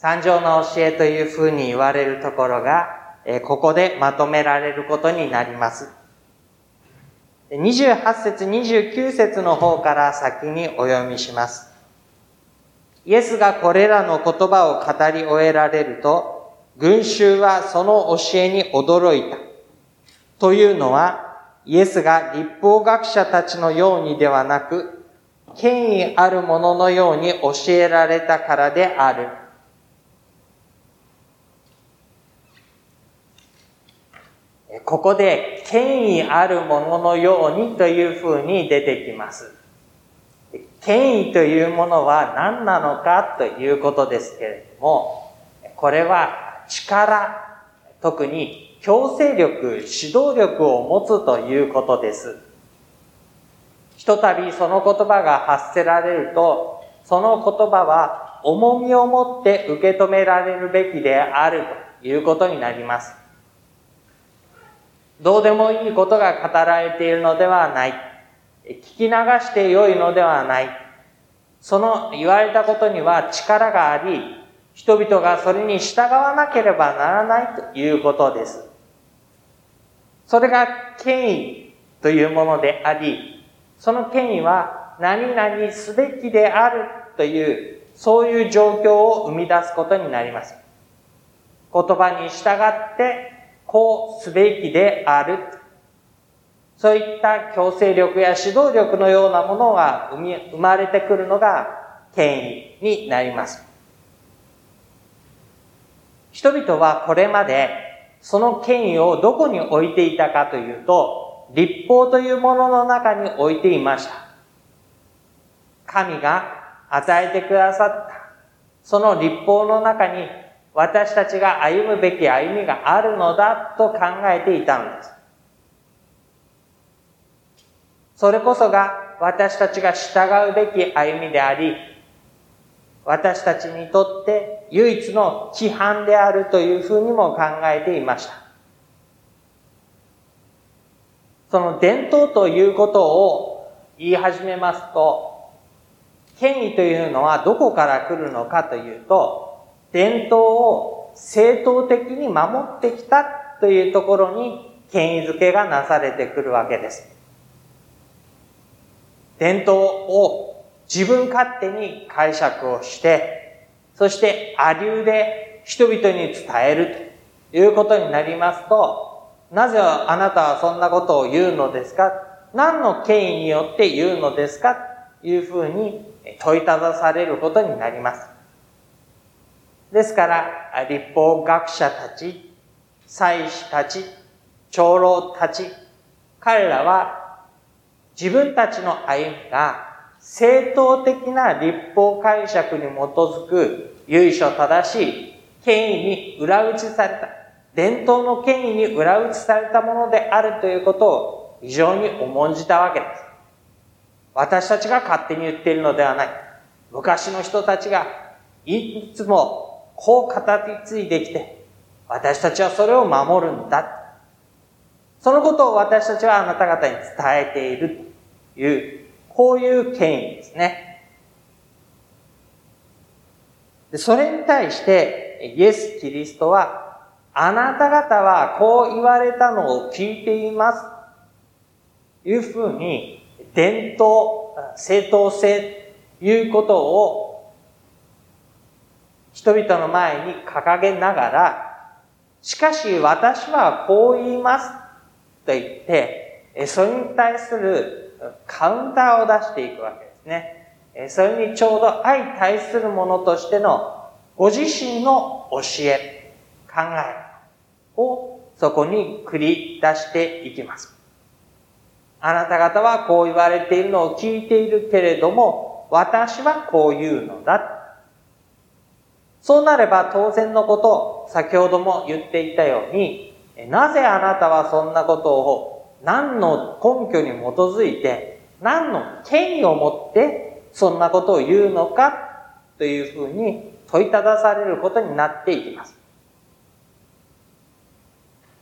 三条の教えというふうに言われるところが、ここでまとめられることになります。28節、29節の方から先にお読みします。イエスがこれらの言葉を語り終えられると、群衆はその教えに驚いた。というのは、イエスが立法学者たちのようにではなく、権威あるもののように教えられたからである。ここで権威あるもののようにというふうに出てきます。権威というものは何なのかということですけれども、これは力、特に強制力、指導力を持つということです。ひとたびその言葉が発せられると、その言葉は重みを持って受け止められるべきであるということになります。どうでもいいことが語られているのではない。聞き流して良いのではない。その言われたことには力があり、人々がそれに従わなければならないということです。それが権威というものであり、その権威は何々すべきであるという、そういう状況を生み出すことになります。言葉に従ってこうすべきである。そういった強制力や指導力のようなものが生まれてくるのが権威になります。人々はこれまでその権威をどこに置いていたかというと、立法というものの中に置いていました。神が与えてくださった、その立法の中に私たちが歩むべき歩みがあるのだと考えていたのです。それこそが私たちが従うべき歩みであり、私たちにとって唯一の規範であるというふうにも考えていました。その伝統ということを言い始めますと、権威というのはどこから来るのかというと、伝統を正当的に守ってきたというところに権威づけがなされてくるわけです。伝統を自分勝手に解釈をして、そしてあ流で人々に伝えるということになりますと、なぜあなたはそんなことを言うのですか？何の権威によって言うのですか？というふうに問いただされることになります。ですから、立法学者たち、祭司たち、長老たち、彼らは自分たちの歩みが正当的な立法解釈に基づく由緒正しい権威に裏打ちされた、伝統の権威に裏打ちされたものであるということを非常に重んじたわけです。私たちが勝手に言っているのではない。昔の人たちがいつもこう語り継いできて、私たちはそれを守るんだ。そのことを私たちはあなた方に伝えているという、こういう権威ですね。でそれに対して、イエス・キリストは、あなた方はこう言われたのを聞いています。というふうに、伝統、正当性いうことを人々の前に掲げながら、しかし私はこう言いますと言って、それに対するカウンターを出していくわけですね。それにちょうど相対するものとしてのご自身の教え、考えをそこに繰り出していきます。あなた方はこう言われているのを聞いているけれども、私はこう言うのだ。そうなれば当然のこと、先ほども言っていたように、なぜあなたはそんなことを何の根拠に基づいて、何の権威を持ってそんなことを言うのかというふうに問いただされることになっていきます。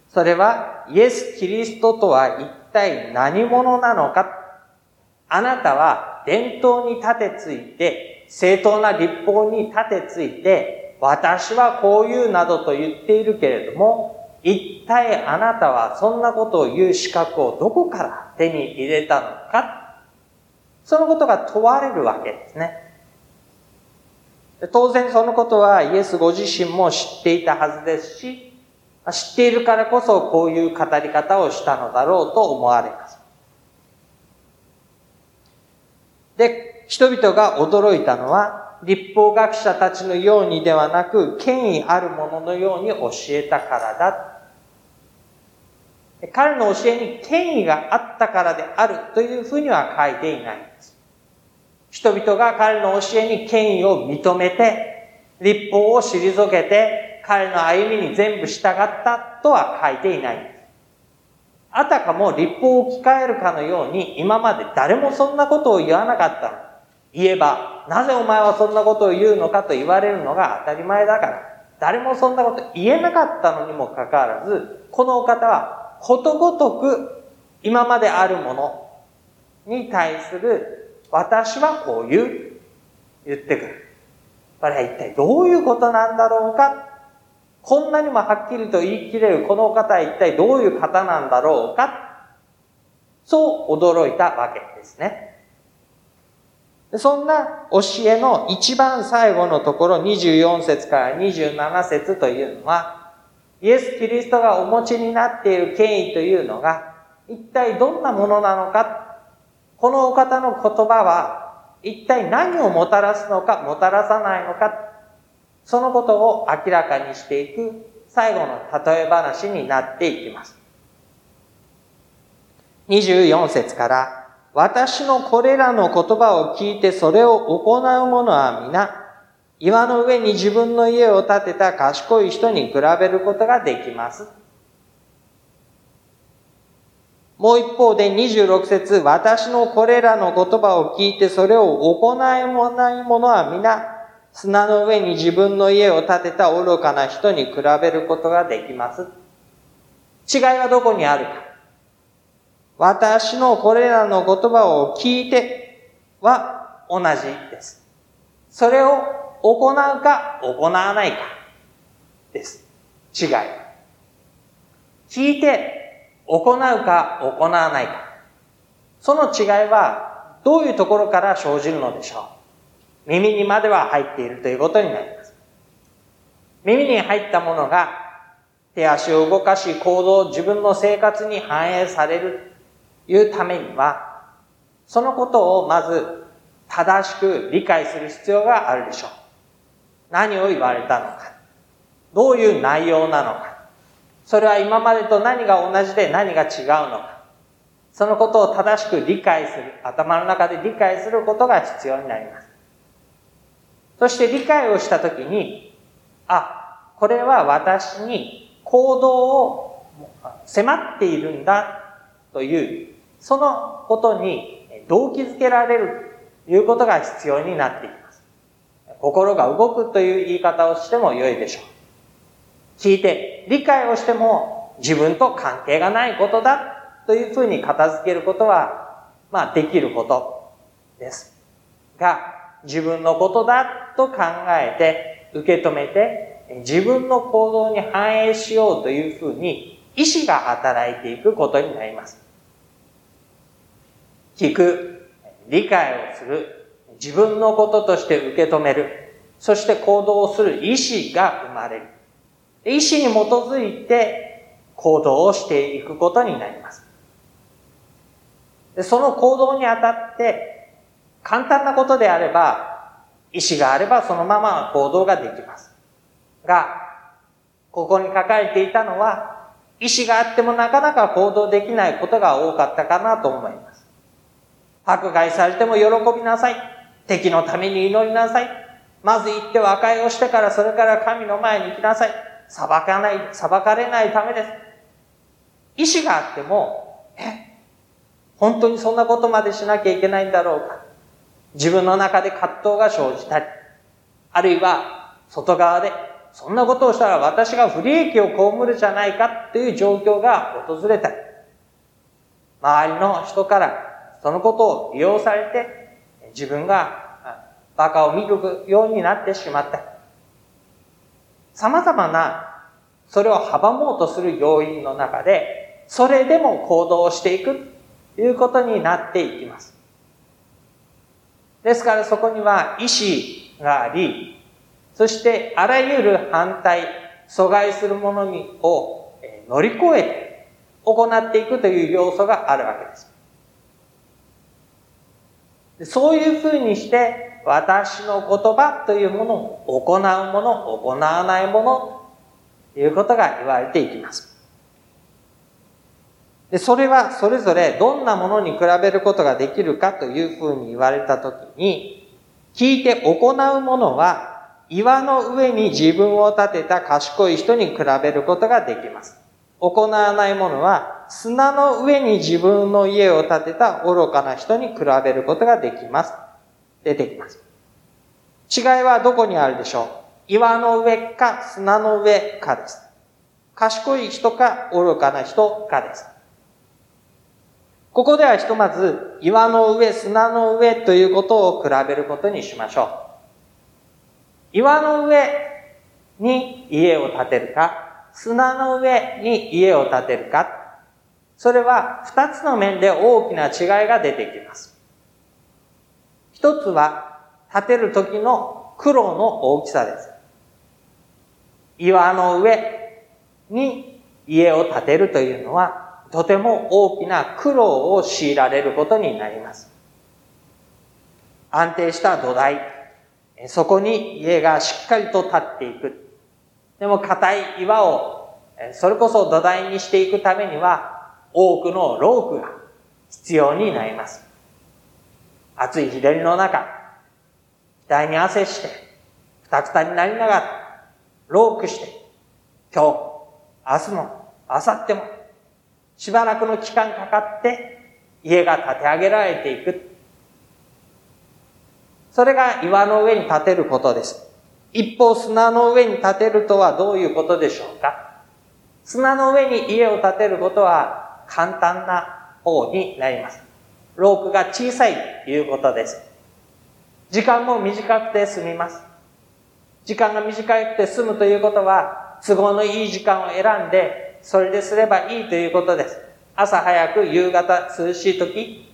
それはイエス・キリストとは一体何者なのかあなたは伝統に立てついて正当な立法に立てついて、私はこう言うなどと言っているけれども、一体あなたはそんなことを言う資格をどこから手に入れたのかそのことが問われるわけですね。当然そのことはイエスご自身も知っていたはずですし、知っているからこそこういう語り方をしたのだろうと思われます。で、人々が驚いたのは、立法学者たちのようにではなく、権威あるもののように教えたからだ。彼の教えに権威があったからであるというふうには書いていないんです。人々が彼の教えに権威を認めて、立法を退けて、彼の歩みに全部従ったとは書いていないんです。あたかも立法を置き換えるかのように、今まで誰もそんなことを言わなかった。言えば、なぜお前はそんなことを言うのかと言われるのが当たり前だから。誰もそんなこと言えなかったのにもかかわらず、このお方はことごとく今まであるものに対する私はこう言う、言ってくる。これは一体どういうことなんだろうかこんなにもはっきりと言い切れるこの方は一体どういう方なんだろうかそう驚いたわけですね。そんな教えの一番最後のところ24節から27節というのは、イエス・キリストがお持ちになっている権威というのが、一体どんなものなのか、このお方の言葉は、一体何をもたらすのか、もたらさないのか、そのことを明らかにしていく最後の例え話になっていきます。24節から、私のこれらの言葉を聞いてそれを行う者は皆、岩の上に自分の家を建てた賢い人に比べることができます。もう一方で26節私のこれらの言葉を聞いてそれを行いもない者は皆、砂の上に自分の家を建てた愚かな人に比べることができます。違いはどこにあるか。私のこれらの言葉を聞いては同じです。それを行うか行わないかです。違い。聞いて行うか行わないか。その違いはどういうところから生じるのでしょう耳にまでは入っているということになります。耳に入ったものが手足を動かし行動、自分の生活に反映されるいうためには、そのことをまず正しく理解する必要があるでしょう。何を言われたのか。どういう内容なのか。それは今までと何が同じで何が違うのか。そのことを正しく理解する、頭の中で理解することが必要になります。そして理解をしたときに、あ、これは私に行動を迫っているんだという、そのことに動機づけられるということが必要になっています。心が動くという言い方をしても良いでしょう。聞いて理解をしても自分と関係がないことだというふうに片付けることは、まあできることです。が、自分のことだと考えて受け止めて自分の行動に反映しようというふうに意志が働いていくことになります。聞く、理解をする、自分のこととして受け止める、そして行動をする意志が生まれる。意志に基づいて行動をしていくことになります。その行動にあたって簡単なことであれば、意志があればそのまま行動ができます。が、ここに書かれていたのは、意志があってもなかなか行動できないことが多かったかなと思います。迫害されても喜びなさい。敵のために祈りなさい。まず行って和解をしてからそれから神の前に行きなさい。裁かない、裁かれないためです。意志があっても、え、本当にそんなことまでしなきゃいけないんだろうか。自分の中で葛藤が生じたり、あるいは外側で、そんなことをしたら私が不利益を被るじゃないかという状況が訪れたり、周りの人からそのことを利用されて、自分が馬鹿を見るようになってしまった、様々な、それを阻もうとする要因の中で、それでも行動していくということになっていきます。ですからそこには意志があり、そしてあらゆる反対、阻害するものにを乗り越えて行っていくという要素があるわけです。そういうふうにして、私の言葉というものを行うもの、行わないもの、ということが言われていきます。で、それはそれぞれどんなものに比べることができるかというふうに言われたときに、聞いて行うものは、岩の上に自分を立てた賢い人に比べることができます。行わないものは、砂の上に自分の家を建てた愚かな人に比べることができます。出てきます。違いはどこにあるでしょう？岩の上か砂の上かです。賢い人か愚かな人かです。ここではひとまず岩の上、砂の上ということを比べることにしましょう。岩の上に家を建てるか、砂の上に家を建てるか、それは二つの面で大きな違いが出てきます。一つは建てる時の苦労の大きさです。岩の上に家を建てるというのはとても大きな苦労を強いられることになります。安定した土台、そこに家がしっかりと立っていく。でも硬い岩を、それこそ土台にしていくためには、多くのロープが必要になります。暑い日照りの中、額に汗して、くたくたになりながら、ロープして、今日、明日も、明後日も、しばらくの期間かかって、家が建て上げられていく。それが岩の上に建てることです。一方砂の上に建てるとはどういうことでしょうか砂の上に家を建てることは簡単な方になります。ロープが小さいということです。時間も短くて済みます。時間が短くて済むということは、都合のいい時間を選んで、それですればいいということです。朝早く、夕方、涼しい時、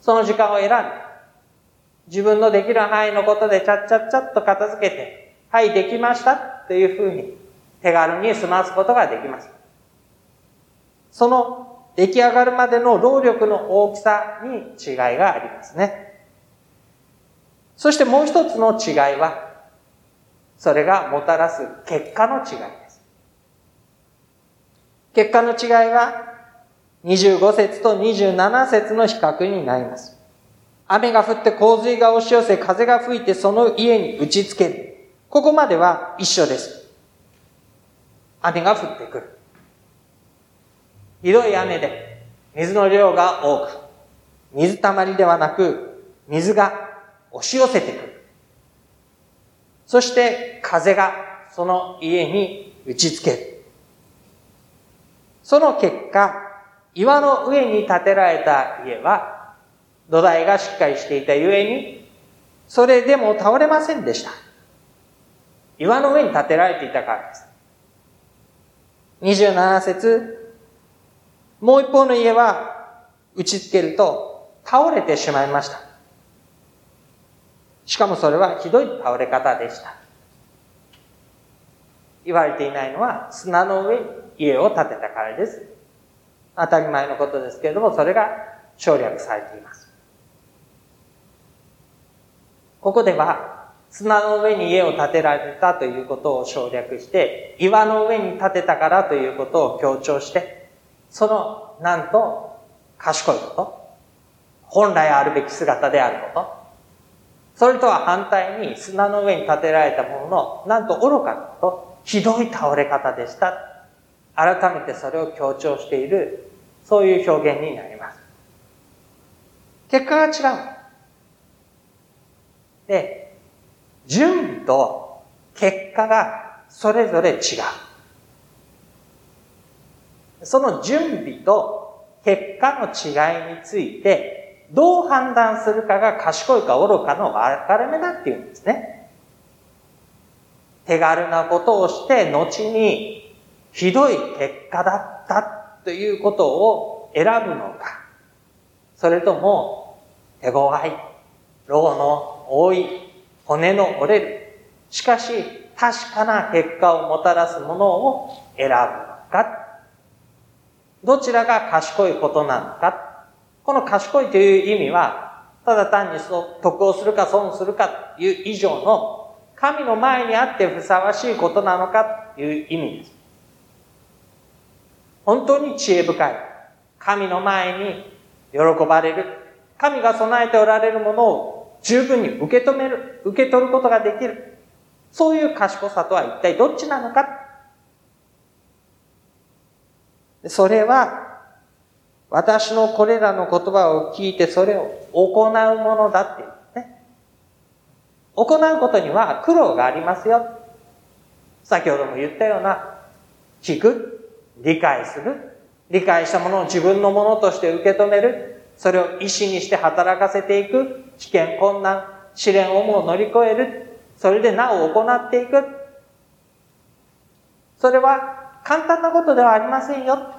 その時間を選んで、自分のできる範囲のことでちゃっちゃっちゃっと片付けて、はい、できましたというふうに手軽に済ますことができます。その出来上がるまでの労力の大きさに違いがありますね。そしてもう一つの違いは、それがもたらす結果の違いです。結果の違いは、25節と27節の比較になります。雨が降って洪水が押し寄せ、風が吹いてその家に打ちつける。ここまでは一緒です。雨が降ってくる。ひどい雨で水の量が多く、水たまりではなく、水が押し寄せてくる。そして風がその家に打ち付ける。その結果、岩の上に建てられた家は、土台がしっかりしていたゆえに、それでも倒れませんでした。岩の上に建てられていたからです。27節もう一方の家は打ち付けると倒れてしまいました。しかもそれはひどい倒れ方でした。言われていないのは砂の上に家を建てたからです。当たり前のことですけれども、それが省略されています。ここでは砂の上に家を建てられたということを省略して、岩の上に建てたからということを強調して、その、なんと、賢いこと、本来あるべき姿であること、それとは反対に砂の上に建てられたものの、なんと愚かなこと、ひどい倒れ方でした。改めてそれを強調している、そういう表現になります。結果が違う。で、準備と結果がそれぞれ違う。その準備と結果の違いについて、どう判断するかが賢いか愚かの分かれ目だっていうんですね。手軽なことをして後にひどい結果だったということを選ぶのか、それとも手強い、労の多い、骨の折れる、しかし確かな結果をもたらすものを選ぶのか、どちらが賢いことなのか、この賢いという意味は、ただ単に得をするか損するかという以上の神の前にあってふさわしいことなのかという意味です。本当に知恵深い。神の前に喜ばれる。神が備えておられるものを十分に受け止める、受け取ることができる。そういう賢さとは一体どっちなのかそれは、私のこれらの言葉を聞いてそれを行うものだって言ね。行うことには苦労がありますよ。先ほども言ったような、聞く、理解する、理解したものを自分のものとして受け止める、それを意志にして働かせていく、危険、困難、試練をも乗り越える、それでなお行っていく。それは簡単なことではありませんよ。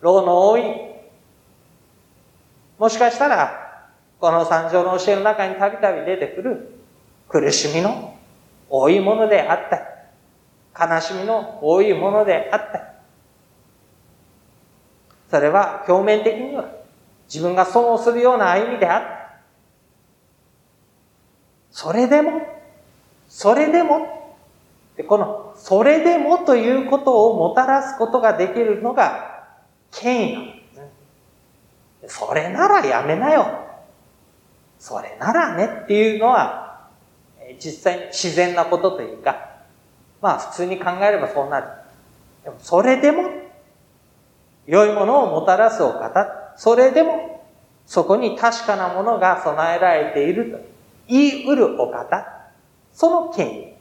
労の多い。もしかしたら、この三条の教えの中にたびたび出てくる苦しみの多いものであったり、悲しみの多いものであったり、それは表面的には自分が損をするような歩みであった。それでもそれでも、でこの、それでもということをもたらすことができるのが、権威なんですね。それならやめなよ。それならねっていうのは、実際に自然なことというか、まあ普通に考えればそうなる。でもそれでも、良いものをもたらすお方、それでも、そこに確かなものが備えられていると言い得るお方、その権威。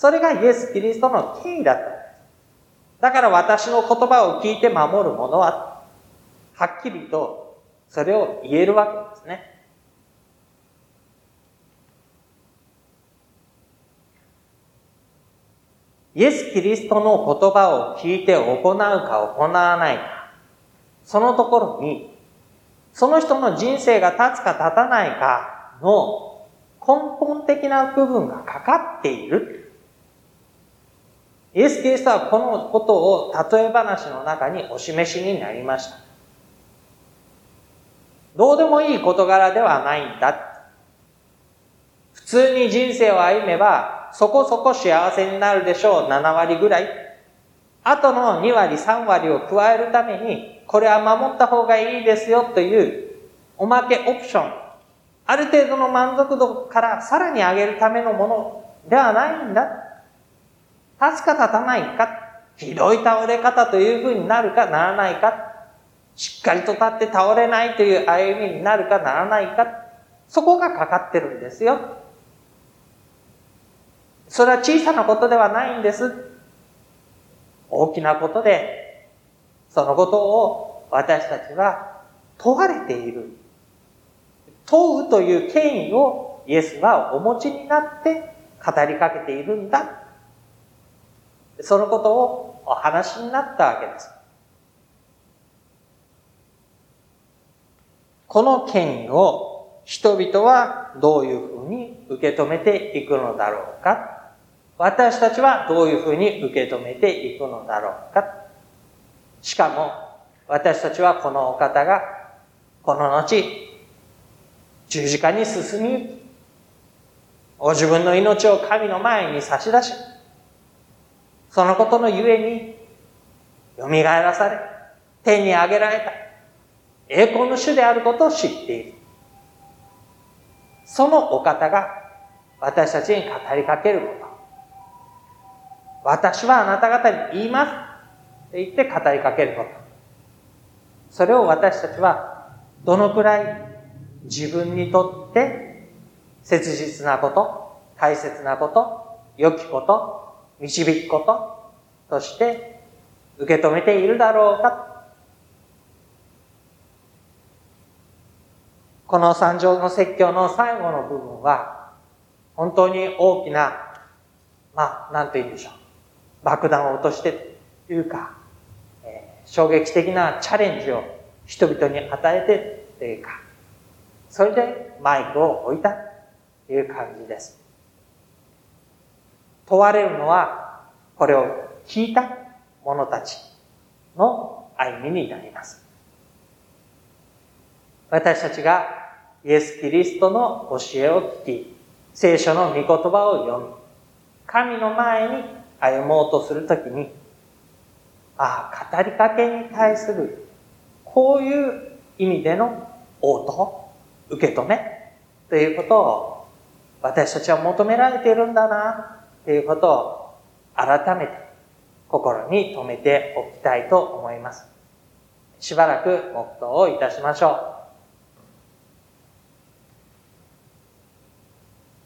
それがイエス・キリストの権威だったんです。だから私の言葉を聞いて守る者は、はっきりとそれを言えるわけですね。イエス・キリストの言葉を聞いて行うか行わないか、そのところに、その人の人生が立つか立たないかの根本的な部分がかかっている。イエス・キリストはこのことを例え話の中にお示しになりました。どうでもいい事柄ではないんだ。普通に人生を歩めばそこそこ幸せになるでしょう。7割ぐらい。あとの2割、3割を加えるために、これは守った方がいいですよというおまけオプションある程度の満足度からさらに上げるためのものではないんだ。立つか立たないか、ひどい倒れ方というふうになるかならないか、しっかりと立って倒れないという歩みになるかならないか、そこがかかってるんですよ。それは小さなことではないんです。大きなことで、そのことを私たちは問われている問うという権威をイエスはお持ちになって語りかけているんだ。そのことをお話になったわけです。この権威を人々はどういうふうに受け止めていくのだろうか？私たちはどういうふうに受け止めていくのだろうか？しかも私たちはこのお方がこの後十字架に進みゆき、ご自分の命を神の前に差し出し、そのことのゆえに、蘇らされ、天に上げられた、栄光の主であることを知っている。そのお方が私たちに語りかけること。私はあなた方に言います。と言って語りかけること。それを私たちはどのくらい自分にとって切実なこと、大切なこと、良きこと、導くこととして受け止めているだろうかこの三条の説教の最後の部分は本当に大きなまあ、なんと言うんでしょう。爆弾を落としてというか、えー、衝撃的なチャレンジを人々に与えてというか、それでマイクを置いたという感じです。問われるのは、これを聞いた者たちの歩みになります。私たちがイエス・キリストの教えを聞き、聖書の御言葉を読み、神の前に歩もうとするときに、ああ、語りかけに対する、こういう意味での応答、受け止め、ということを、私たちは求められているんだな、ということを、改めて、心に留めておきたいと思います。しばらく黙祷をいたしましょう。